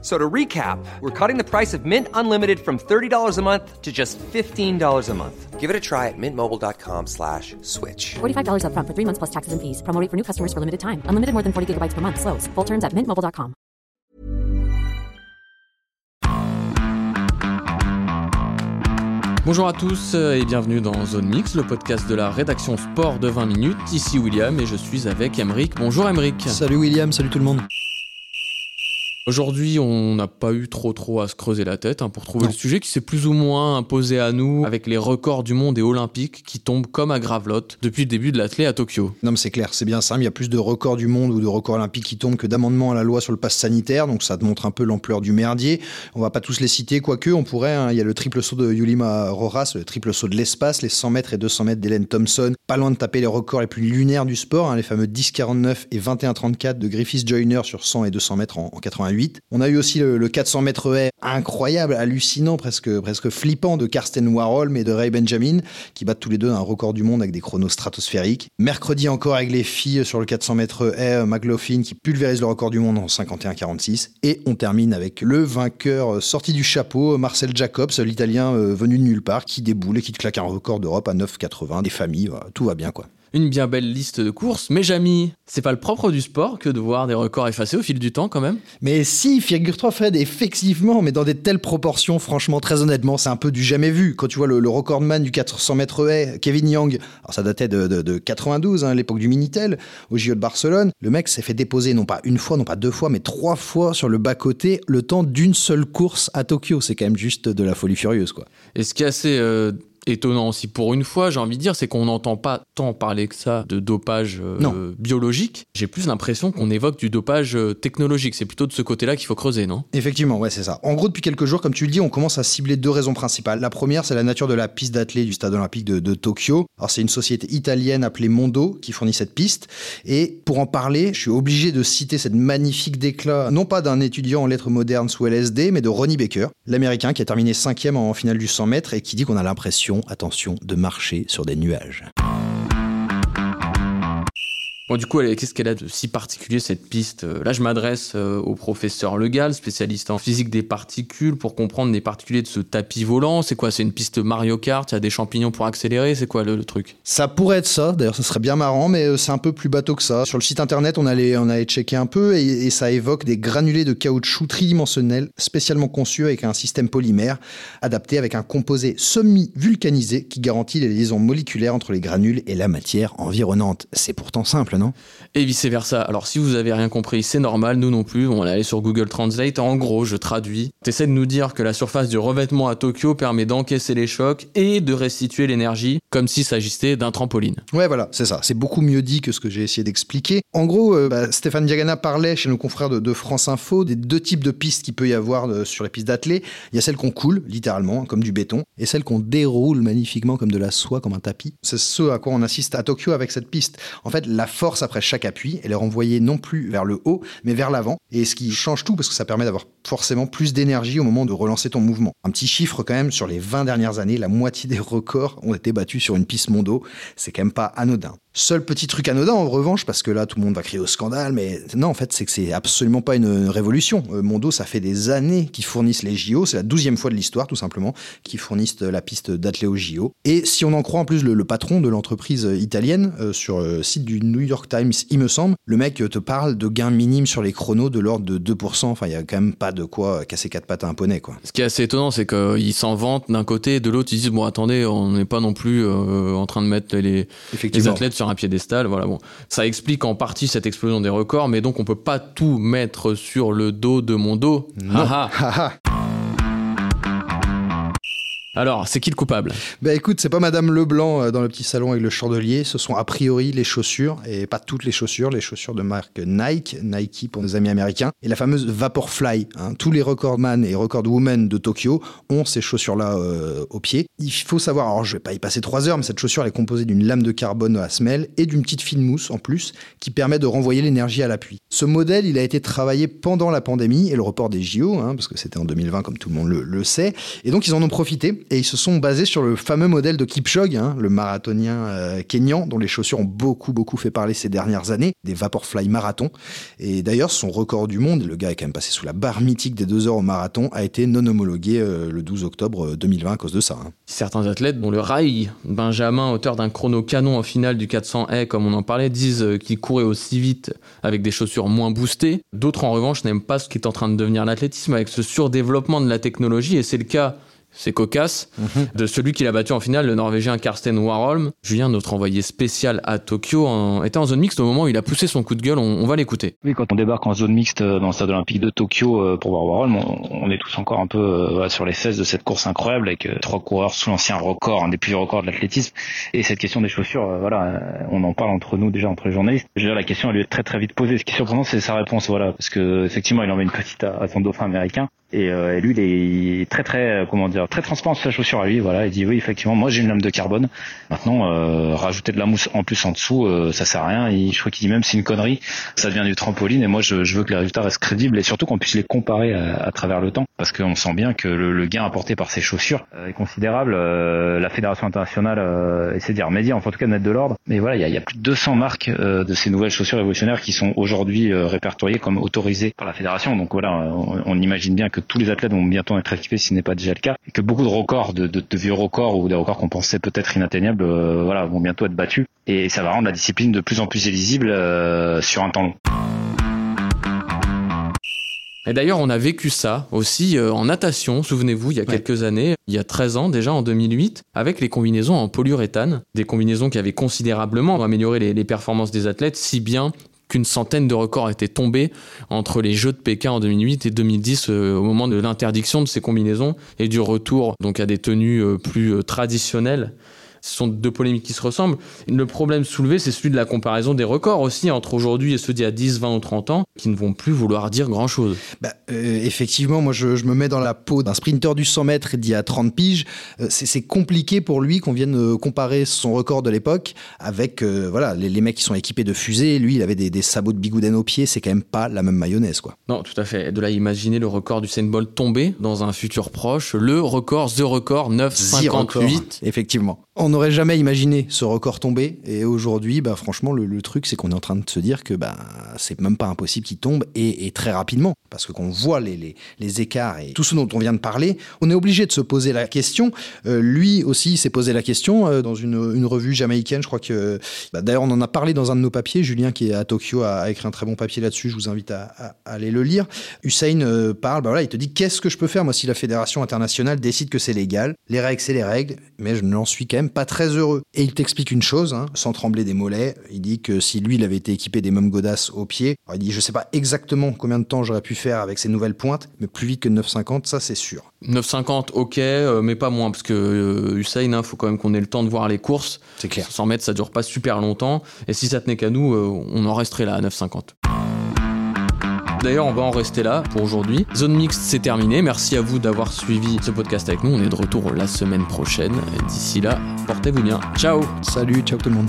So to recap, we're cutting the price of Mint Unlimited from $30 a month to just $15 a month. Give it a try at mintmobile.com slash switch. $45 upfront for three months plus taxes and fees. Promo rate for new customers for limited time. Unlimited more than 40 gigabytes per month. Slows. Full terms at mintmobile.com. Bonjour à tous et bienvenue dans Zone Mix, le podcast de la rédaction sport de 20 minutes. Ici William et je suis avec Emeric. Bonjour Emeric. Salut William, salut tout le monde. Aujourd'hui, on n'a pas eu trop trop à se creuser la tête hein, pour trouver le sujet qui s'est plus ou moins imposé à nous avec les records du monde et olympiques qui tombent comme à gravelotte depuis le début de l'athlé à Tokyo. Non mais c'est clair, c'est bien simple, il y a plus de records du monde ou de records olympiques qui tombent que d'amendements à la loi sur le pass sanitaire, donc ça te montre un peu l'ampleur du merdier. On va pas tous les citer, quoique on pourrait, hein. il y a le triple saut de Yulima Roras, le triple saut de l'espace, les 100 mètres et 200 mètres d'Hélène Thompson, pas loin de taper les records les plus lunaires du sport, hein, les fameux 10,49 et 21,34 de Griffith Joyner sur 100 et 200 mètres en, en 88. On a eu aussi le, 400 mètres haies incroyable, hallucinant, presque, flippant de Karsten Warhol et de Ray Benjamin, qui battent tous les deux un record du monde avec des chronos stratosphériques. Mercredi encore avec les filles sur le 400 mètres haies, McLaughlin qui pulvérise le record du monde en 51-46. Et on termine avec le vainqueur sorti du chapeau, Marcel Jacobs, l'italien euh, venu de nulle part, qui déboule et qui claque un record d'Europe à 9,80. Des familles, tout va bien quoi. Une bien belle liste de courses, mais Jamy, c'est pas le propre du sport que de voir des records effacés au fil du temps quand même Mais si, figure-toi Fred, effectivement, mais dans des telles proportions, franchement, très honnêtement, c'est un peu du jamais vu. Quand tu vois le, recordman du 400 mètres haies, Kevin Young, alors ça datait de, 92, hein, l'époque du Minitel, au JO de Barcelone, le mec s'est fait déposer non pas une fois, non pas deux fois, mais trois fois sur le bas-côté le temps d'une seule course à Tokyo. C'est quand même juste de la folie furieuse, quoi. Et ce qui est assez euh, étonnant aussi pour une fois, j'ai envie de dire, c'est qu'on n'entend pas tant parler que ça de dopage euh, biologique. J'ai plus l'impression qu'on évoque du dopage euh, technologique. C'est plutôt de ce côté-là qu'il faut creuser, non? Effectivement, ouais, c'est ça. En gros, depuis quelques jours, comme tu le dis, on commence à cibler deux raisons principales. La première, c'est la nature de la piste d'athlée du stade olympique de, de Tokyo. Alors, c'est une société italienne appelée Mondo qui fournit cette piste. Et pour en parler, je suis obligé de citer cette magnifique déclat, non pas d'un étudiant en lettres modernes sous LSD, mais de Ronnie Baker, l'américain qui a terminé cinquième en finale du 100 mètres et qui dit qu'on a l'impression attention, de marcher sur des nuages. Bon, du coup, qu'est-ce qu'elle a de si particulier cette piste Là, je m'adresse euh, au professeur Legal, spécialiste en physique des particules, pour comprendre les particuliers de ce tapis volant. C'est quoi? C'est une piste Mario Kart Il y a des champignons pour accélérer? C'est quoi le, truc? Ça pourrait être ça. D'ailleurs, ça serait bien marrant, mais euh, c'est un peu plus bateau que ça. Sur le site internet, on allait, on allait checker un peu et, et ça évoque des granulés de caoutchouc tridimensionnels spécialement conçus avec un système polymère adapté avec un composé semi-vulcanisé qui garantit les liaisons moléculaires entre les granules et la matière environnante. C'est pourtant simple. Et vice-versa. Alors si vous avez rien compris, c'est normal, nous non plus, on va aller sur Google Translate. En gros, je traduis. T'essaies de nous dire que la surface du revêtement à Tokyo permet d'encaisser les chocs et de restituer l'énergie, comme s'il s'agissait d'un trampoline. Ouais, voilà, c'est ça. C'est beaucoup mieux dit que ce que j'ai essayé d'expliquer. En gros, euh, bah, Stéphane Diagana parlait chez nos confrères de, France Info des deux types de pistes qu'il peut y avoir euh, sur les pistes d'athlée. Il y a celles qu'on coule, littéralement, comme du béton, et celles qu'on déroule magnifiquement comme de la soie, comme un tapis. C'est ce à quoi on assiste à Tokyo avec cette piste. En fait, la après chaque appui, elle est renvoyée non plus vers le haut, mais vers l'avant. Et ce qui change tout, parce que ça permet d'avoir forcément plus d'énergie au moment de relancer ton mouvement. Un petit chiffre quand même, sur les 20 dernières années, la moitié des records ont été battus sur une piste mondo. C'est quand même pas anodin. Seul petit truc anodin en revanche, parce que là tout le monde va crier au scandale, mais non en fait c'est que c'est absolument pas une révolution. Euh, Mondo ça fait des années qu'ils fournissent les JO, c'est la douzième fois de l'histoire tout simplement qu'ils fournissent la piste d'athlée aux JO. Et si on en croit en plus le, patron de l'entreprise italienne euh, sur le site du New York Times, il me semble, le mec te parle de gains minimes sur les chronos de l'ordre de 2%. Enfin il y a quand même pas de quoi casser quatre pattes à un poney quoi. Ce qui est assez étonnant c'est qu'ils s'en vantent d'un côté, de l'autre ils disent bon attendez on n'est pas non plus euh, en train de mettre les, les athlètes sur un piédestal. Voilà bon, ça explique en partie cette explosion des records, mais donc on peut pas tout mettre sur le dos de mon dos. Non. Alors, c'est qui le coupable? Bah écoute, c'est pas Madame Leblanc euh, dans le petit salon avec le chandelier, ce sont a priori les chaussures, et pas toutes les chaussures, les chaussures de marque Nike, Nike pour nos amis américains, et la fameuse Vaporfly. Hein. Tous les recordman et recordwomen de Tokyo ont ces chaussures-là euh, au pied. Il faut savoir, alors je vais pas y passer trois heures, mais cette chaussure est composée d'une lame de carbone à semelle et d'une petite fine mousse en plus, qui permet de renvoyer l'énergie à l'appui. Ce modèle, il a été travaillé pendant la pandémie et le report des JO, hein, parce que c'était en 2020 comme tout le monde le sait, et donc ils en ont profité et ils se sont basés sur le fameux modèle de Kipchoge, hein, le marathonien euh, kényan, dont les chaussures ont beaucoup beaucoup fait parler ces dernières années, des Vaporfly Marathon. Et d'ailleurs, son record du monde, le gars est quand même passé sous la barre mythique des deux heures au marathon, a été non homologué euh, le 12 octobre 2020 à cause de ça. hein. Certains athlètes, dont le rail, Benjamin, auteur d'un chrono canon en finale du 400 haies, comme on en parlait, disent euh, qu'il courait aussi vite avec des chaussures moins boostées. D'autres, en revanche, n'aiment pas ce qui est en train de devenir l'athlétisme avec ce surdéveloppement de la technologie, et c'est le cas c'est cocasse, de celui qui l'a battu en finale, le Norvégien Karsten Warholm. Julien, notre envoyé spécial à Tokyo, en- était en zone mixte au moment où il a poussé son coup de gueule. On, on va l'écouter. Oui, quand on débarque en zone mixte euh, dans le stade olympique de Tokyo euh, pour voir Warhol, on, on est tous encore un peu euh, voilà, sur les 16 de cette course incroyable avec euh, trois coureurs sous l'ancien record, un des plus records de l'athlétisme. Et cette question des chaussures, euh, voilà, on en parle entre nous déjà entre les journalistes. Dire, la question elle lui est très très vite posée. Ce qui est surprenant, c'est sa réponse, voilà, parce que effectivement, il en met une petite à, à son dauphin américain. Et, euh, et lui, il est, très très, euh, comment dire, très transparent sur sa chaussure à lui. Voilà, il dit oui, effectivement, moi j'ai une lame de carbone. Maintenant, euh, rajouter de la mousse en plus en dessous, euh, ça sert à rien. Et je crois qu'il dit même c'est une connerie, ça devient du trampoline. Et moi, je, je veux que les résultats restent crédibles et surtout qu'on puisse les comparer à, à travers le temps, parce qu'on sent bien que le, le gain apporté par ces chaussures euh, est considérable. Euh, la fédération internationale euh, essaie d'y remédier, enfin, en tout cas de mettre de l'ordre. Mais voilà, il y a, y a plus de 200 marques euh, de ces nouvelles chaussures révolutionnaires qui sont aujourd'hui euh, répertoriées comme autorisées par la fédération. Donc voilà, on, on imagine bien que tous les athlètes vont bientôt être équipés, si ce n'est pas déjà le cas, et que beaucoup de records, de, de, de vieux records ou des records qu'on pensait peut-être inatteignables, euh, voilà, vont bientôt être battus. Et ça va rendre la discipline de plus en plus illisible euh, sur un temps long. Et d'ailleurs, on a vécu ça aussi euh, en natation, souvenez-vous, il y a quelques années, il y a 13 ans déjà, en 2008, avec les combinaisons en polyuréthane, des combinaisons qui avaient considérablement amélioré les, les performances des athlètes, si bien qu'une centaine de records étaient tombés entre les Jeux de Pékin en 2008 et 2010 euh, au moment de l'interdiction de ces combinaisons et du retour donc à des tenues euh, plus euh, traditionnelles. Ce sont deux polémiques qui se ressemblent. Le problème soulevé, c'est celui de la comparaison des records aussi entre aujourd'hui et ceux d'il y a 10, 20 ou 30 ans, qui ne vont plus vouloir dire grand-chose. Bah, euh, effectivement, moi je, je me mets dans la peau d'un sprinter du 100 mètres d'il y a 30 piges. Euh, c'est compliqué pour lui qu'on vienne euh, comparer son record de l'époque avec euh, voilà les, les mecs qui sont équipés de fusées. Lui, il avait des, des sabots de bigouden aux pieds. C'est quand même pas la même mayonnaise, quoi. Non, tout à fait. De là, imaginer le record du Bolt tomber dans un futur proche. Le record, the record, 9,58. Effectivement. On n'aurait jamais imaginé ce record tomber. Et aujourd'hui, bah, franchement, le, truc, c'est qu'on est en train de se dire que bah, c'est même pas impossible qu'il tombe et très rapidement. Parce que qu'on voit les, les, les écarts et tout ce dont on vient de parler, on est obligé de se poser la question. Euh, lui aussi s'est posé la question euh, dans une, une revue jamaïcaine. Je crois que. bah, D'ailleurs, on en a parlé dans un de nos papiers. Julien, qui est à Tokyo, a, écrit un très bon papier là-dessus. Je vous invite à, aller le lire. Hussein euh, parle, bah il te dit qu'est-ce que je peux faire? Moi si la fédération internationale décide que c'est légal Les règles, c'est les règles, mais je n'en suis quand même pas très heureux. Et il t'explique une chose, hein, sans trembler des mollets. Il dit que si lui, il avait été équipé des mêmes godasses aux pieds, il dit je sais pas exactement combien de temps j'aurais pu faire avec ces nouvelles pointes, mais plus vite que 9,50, ça c'est sûr. 9,50, ok, euh, mais pas moins, parce que euh, Hussein, il faut quand même qu'on ait le temps de voir les courses. C'est clair. 100 mètres, ça dure pas super longtemps. Et si ça tenait qu'à nous, euh, on en resterait là à 9,50. D'ailleurs, on va en rester là pour aujourd'hui. Zone Mixte, c'est terminé. Merci à vous d'avoir suivi ce podcast avec nous. On est de retour la semaine prochaine. D'ici là, portez-vous bien. Ciao Salut, ciao tout le monde.